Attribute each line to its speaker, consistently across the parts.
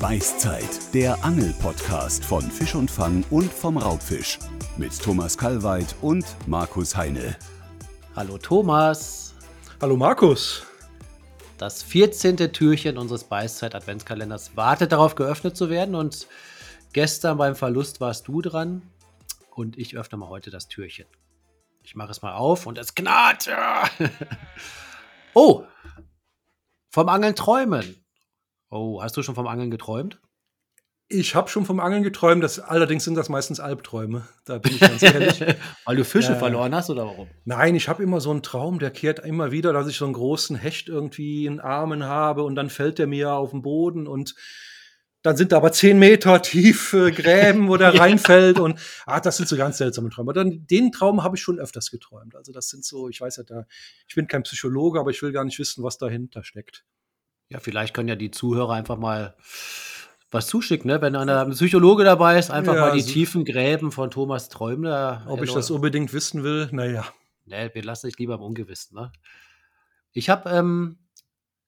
Speaker 1: Beißzeit, der Angel-Podcast von Fisch und Fang und vom Raubfisch. Mit Thomas Kalweit und Markus Heine.
Speaker 2: Hallo Thomas.
Speaker 3: Hallo Markus.
Speaker 2: Das 14. Türchen unseres Beißzeit-Adventskalenders wartet darauf, geöffnet zu werden. Und gestern beim Verlust warst du dran. Und ich öffne mal heute das Türchen. Ich mache es mal auf und es knarrt. oh, vom Angeln träumen. Oh, hast du schon vom Angeln geträumt?
Speaker 3: Ich habe schon vom Angeln geträumt, das, allerdings sind das meistens Albträume. Da bin ich ganz ehrlich.
Speaker 2: Weil du Fische äh, verloren hast oder warum?
Speaker 3: Nein, ich habe immer so einen Traum, der kehrt immer wieder, dass ich so einen großen Hecht irgendwie in Armen habe und dann fällt der mir auf den Boden und dann sind da aber zehn Meter tiefe Gräben, wo der ja. reinfällt und ah, das sind so ganz seltsame Träume. Aber dann, den Traum habe ich schon öfters geträumt. Also das sind so, ich weiß ja da, ich bin kein Psychologe, aber ich will gar nicht wissen, was dahinter steckt.
Speaker 2: Ja, vielleicht können ja die Zuhörer einfach mal was zuschicken, ne? wenn einer Psychologe dabei ist, einfach ja, mal die also, tiefen Gräben von Thomas Träumler.
Speaker 3: Ob ich das unbedingt wissen will, naja.
Speaker 2: Ne, wir lassen dich lieber im Ungewissen. Ne? Ich habe ähm,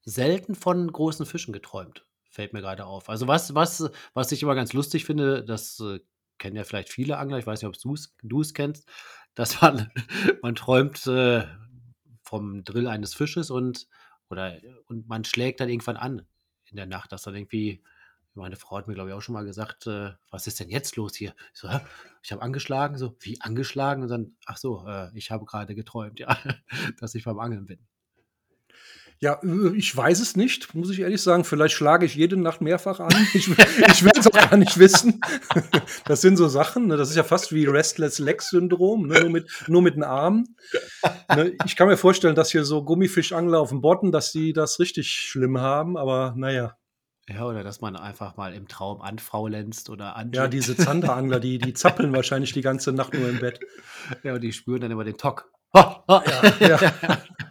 Speaker 2: selten von großen Fischen geträumt, fällt mir gerade auf. Also was, was, was ich immer ganz lustig finde, das äh, kennen ja vielleicht viele Angler, ich weiß nicht, ob du es kennst, dass man, man träumt äh, vom Drill eines Fisches und oder und man schlägt dann irgendwann an in der Nacht, dass dann irgendwie, meine Frau hat mir, glaube ich, auch schon mal gesagt, äh, was ist denn jetzt los hier? Ich so, hä? ich habe angeschlagen, so, wie angeschlagen? Und dann, ach so, äh, ich habe gerade geträumt, ja, dass ich beim Angeln bin.
Speaker 3: Ja, äh, ich weiß es nicht, muss ich ehrlich sagen. Vielleicht schlage ich jede Nacht mehrfach an. Ich, ich will es auch gar nicht wissen. Das sind so Sachen. Ne? Das ist ja fast wie Restless Leg Syndrom, ne? nur, mit, nur mit den Armen. Ne? Ich kann mir vorstellen, dass hier so Gummifischangler auf dem Bodden, dass die das richtig schlimm haben. Aber naja.
Speaker 2: Ja, oder dass man einfach mal im Traum anfaulenzt oder an.
Speaker 3: Ja, diese Zanderangler, die, die zappeln wahrscheinlich die ganze Nacht nur im Bett.
Speaker 2: Ja, und die spüren dann immer den Tock. Ja, ja.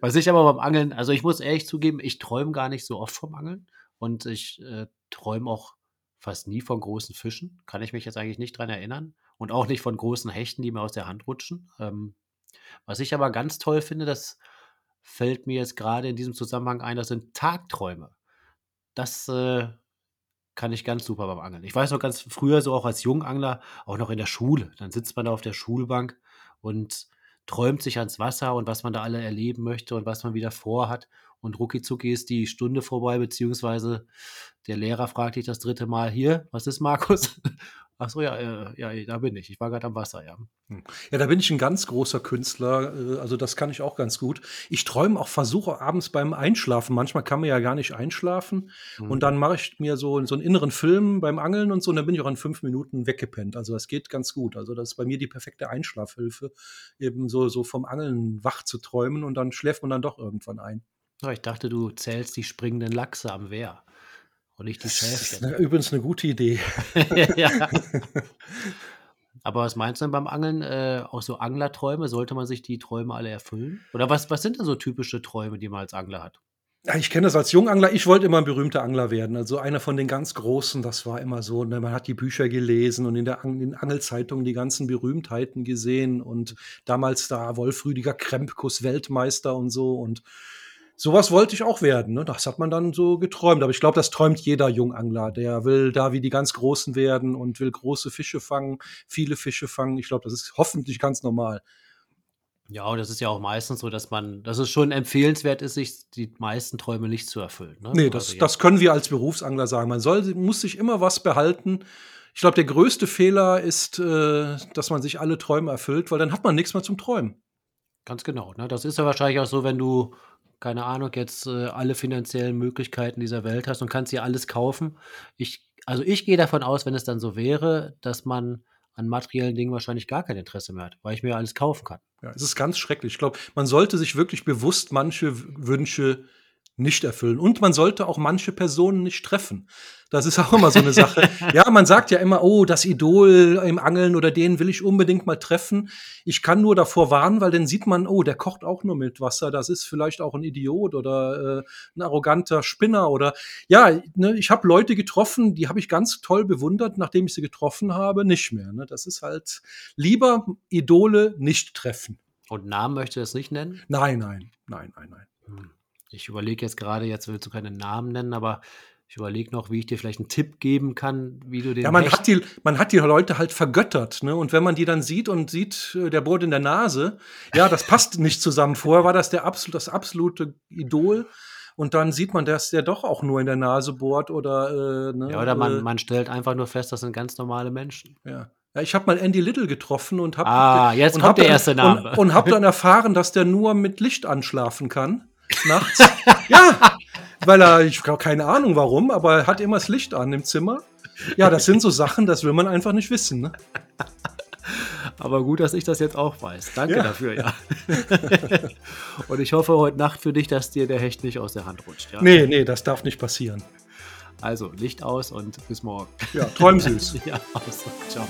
Speaker 2: Was ich aber beim Angeln, also ich muss ehrlich zugeben, ich träume gar nicht so oft vom Angeln und ich äh, träume auch fast nie von großen Fischen. Kann ich mich jetzt eigentlich nicht dran erinnern. Und auch nicht von großen Hechten, die mir aus der Hand rutschen. Ähm, was ich aber ganz toll finde, das fällt mir jetzt gerade in diesem Zusammenhang ein, das sind Tagträume. Das äh, kann ich ganz super beim Angeln. Ich weiß noch ganz früher, so auch als Jungangler, auch noch in der Schule. Dann sitzt man da auf der Schulbank und träumt sich ans Wasser und was man da alle erleben möchte und was man wieder vorhat. Und ruckizucki ist die Stunde vorbei, beziehungsweise der Lehrer fragt dich das dritte Mal hier, was ist Markus? Ach so, ja, äh, ja, da bin ich. Ich war gerade am Wasser, ja.
Speaker 3: Hm. Ja, da bin ich ein ganz großer Künstler. Äh, also das kann ich auch ganz gut. Ich träume auch, versuche abends beim Einschlafen. Manchmal kann man ja gar nicht einschlafen. Mhm. Und dann mache ich mir so, so einen inneren Film beim Angeln und so. Und dann bin ich auch in fünf Minuten weggepennt. Also das geht ganz gut. Also das ist bei mir die perfekte Einschlafhilfe, eben so, so vom Angeln wach zu träumen. Und dann schläft man dann doch irgendwann ein.
Speaker 2: ich dachte, du zählst die springenden Lachse am Wehr. Und nicht die Schäfchen.
Speaker 3: Das ist übrigens eine gute Idee.
Speaker 2: ja. Aber was meinst du denn beim Angeln? Äh, auch so Anglerträume? Sollte man sich die Träume alle erfüllen? Oder was, was sind denn so typische Träume, die man als Angler hat?
Speaker 3: Ja, ich kenne das als Jungangler. Ich wollte immer ein berühmter Angler werden. Also einer von den ganz Großen, das war immer so. Ne? Man hat die Bücher gelesen und in der Ang in Angelzeitungen die ganzen Berühmtheiten gesehen. Und damals da Wolf Rüdiger Krempkus Weltmeister und so. Und sowas wollte ich auch werden. Ne? Das hat man dann so geträumt. Aber ich glaube, das träumt jeder Jungangler. Der will da wie die ganz Großen werden und will große Fische fangen, viele Fische fangen. Ich glaube, das ist hoffentlich ganz normal.
Speaker 2: Ja, und das ist ja auch meistens so, dass man, dass es schon empfehlenswert ist, sich die meisten Träume nicht zu erfüllen. Ne?
Speaker 3: Nee, das, also, ja. das können wir als Berufsangler sagen. Man soll, muss sich immer was behalten. Ich glaube, der größte Fehler ist, äh, dass man sich alle Träume erfüllt, weil dann hat man nichts mehr zum Träumen.
Speaker 2: Ganz genau. Ne? Das ist ja wahrscheinlich auch so, wenn du keine Ahnung, jetzt äh, alle finanziellen Möglichkeiten dieser Welt hast und kannst dir alles kaufen. Ich, also ich gehe davon aus, wenn es dann so wäre, dass man an materiellen Dingen wahrscheinlich gar kein Interesse mehr hat, weil ich mir alles kaufen kann.
Speaker 3: Ja, es ist ganz schrecklich. Ich glaube, man sollte sich wirklich bewusst manche Wünsche nicht erfüllen. Und man sollte auch manche Personen nicht treffen. Das ist auch immer so eine Sache. ja, man sagt ja immer, oh, das Idol im Angeln oder den will ich unbedingt mal treffen. Ich kann nur davor warnen, weil dann sieht man, oh, der kocht auch nur mit Wasser. Das ist vielleicht auch ein Idiot oder äh, ein arroganter Spinner oder ja, ne, ich habe Leute getroffen, die habe ich ganz toll bewundert, nachdem ich sie getroffen habe, nicht mehr. Ne? Das ist halt lieber Idole nicht treffen.
Speaker 2: Und Namen möchte es nicht nennen?
Speaker 3: Nein, nein, nein, nein, nein.
Speaker 2: Hm. Ich überlege jetzt gerade, jetzt willst du keine Namen nennen, aber Ich überlege noch, wie ich dir vielleicht einen Tipp geben kann, wie du den.
Speaker 3: Ja, man hat, die, man hat die Leute halt vergöttert, ne? Und wenn man die dann sieht und sieht, äh, der bohrt in der Nase, ja, das passt nicht zusammen. Vorher war das der absolut, das absolute Idol. Und dann sieht man, dass der doch auch nur in der Nase bohrt oder, äh, ne?
Speaker 2: ja, oder man,
Speaker 3: äh,
Speaker 2: man stellt einfach nur fest, das sind ganz normale Menschen.
Speaker 3: Ja. Ja, ich habe mal Andy Little getroffen und habe
Speaker 2: Ah, jetzt kommt
Speaker 3: hab
Speaker 2: der
Speaker 3: dann-
Speaker 2: erste Name.
Speaker 3: und, und habe dann erfahren, dass der nur mit Licht anschlafen kann nachts. ja, weil er ich habe keine Ahnung warum, aber er hat immer das Licht an im Zimmer. Ja, das sind so Sachen, das will man einfach nicht wissen. Ne?
Speaker 2: Aber gut, dass ich das jetzt auch weiß. Danke
Speaker 3: Ja.
Speaker 2: dafür, ja. Und ich hoffe heute Nacht für dich, dass dir der Hecht nicht aus der Hand rutscht. Ja?
Speaker 3: Nee, nee, das darf nicht passieren.
Speaker 2: Also, Licht aus und bis morgen.
Speaker 3: Ja, träum süß.
Speaker 2: Ja, also, ciao.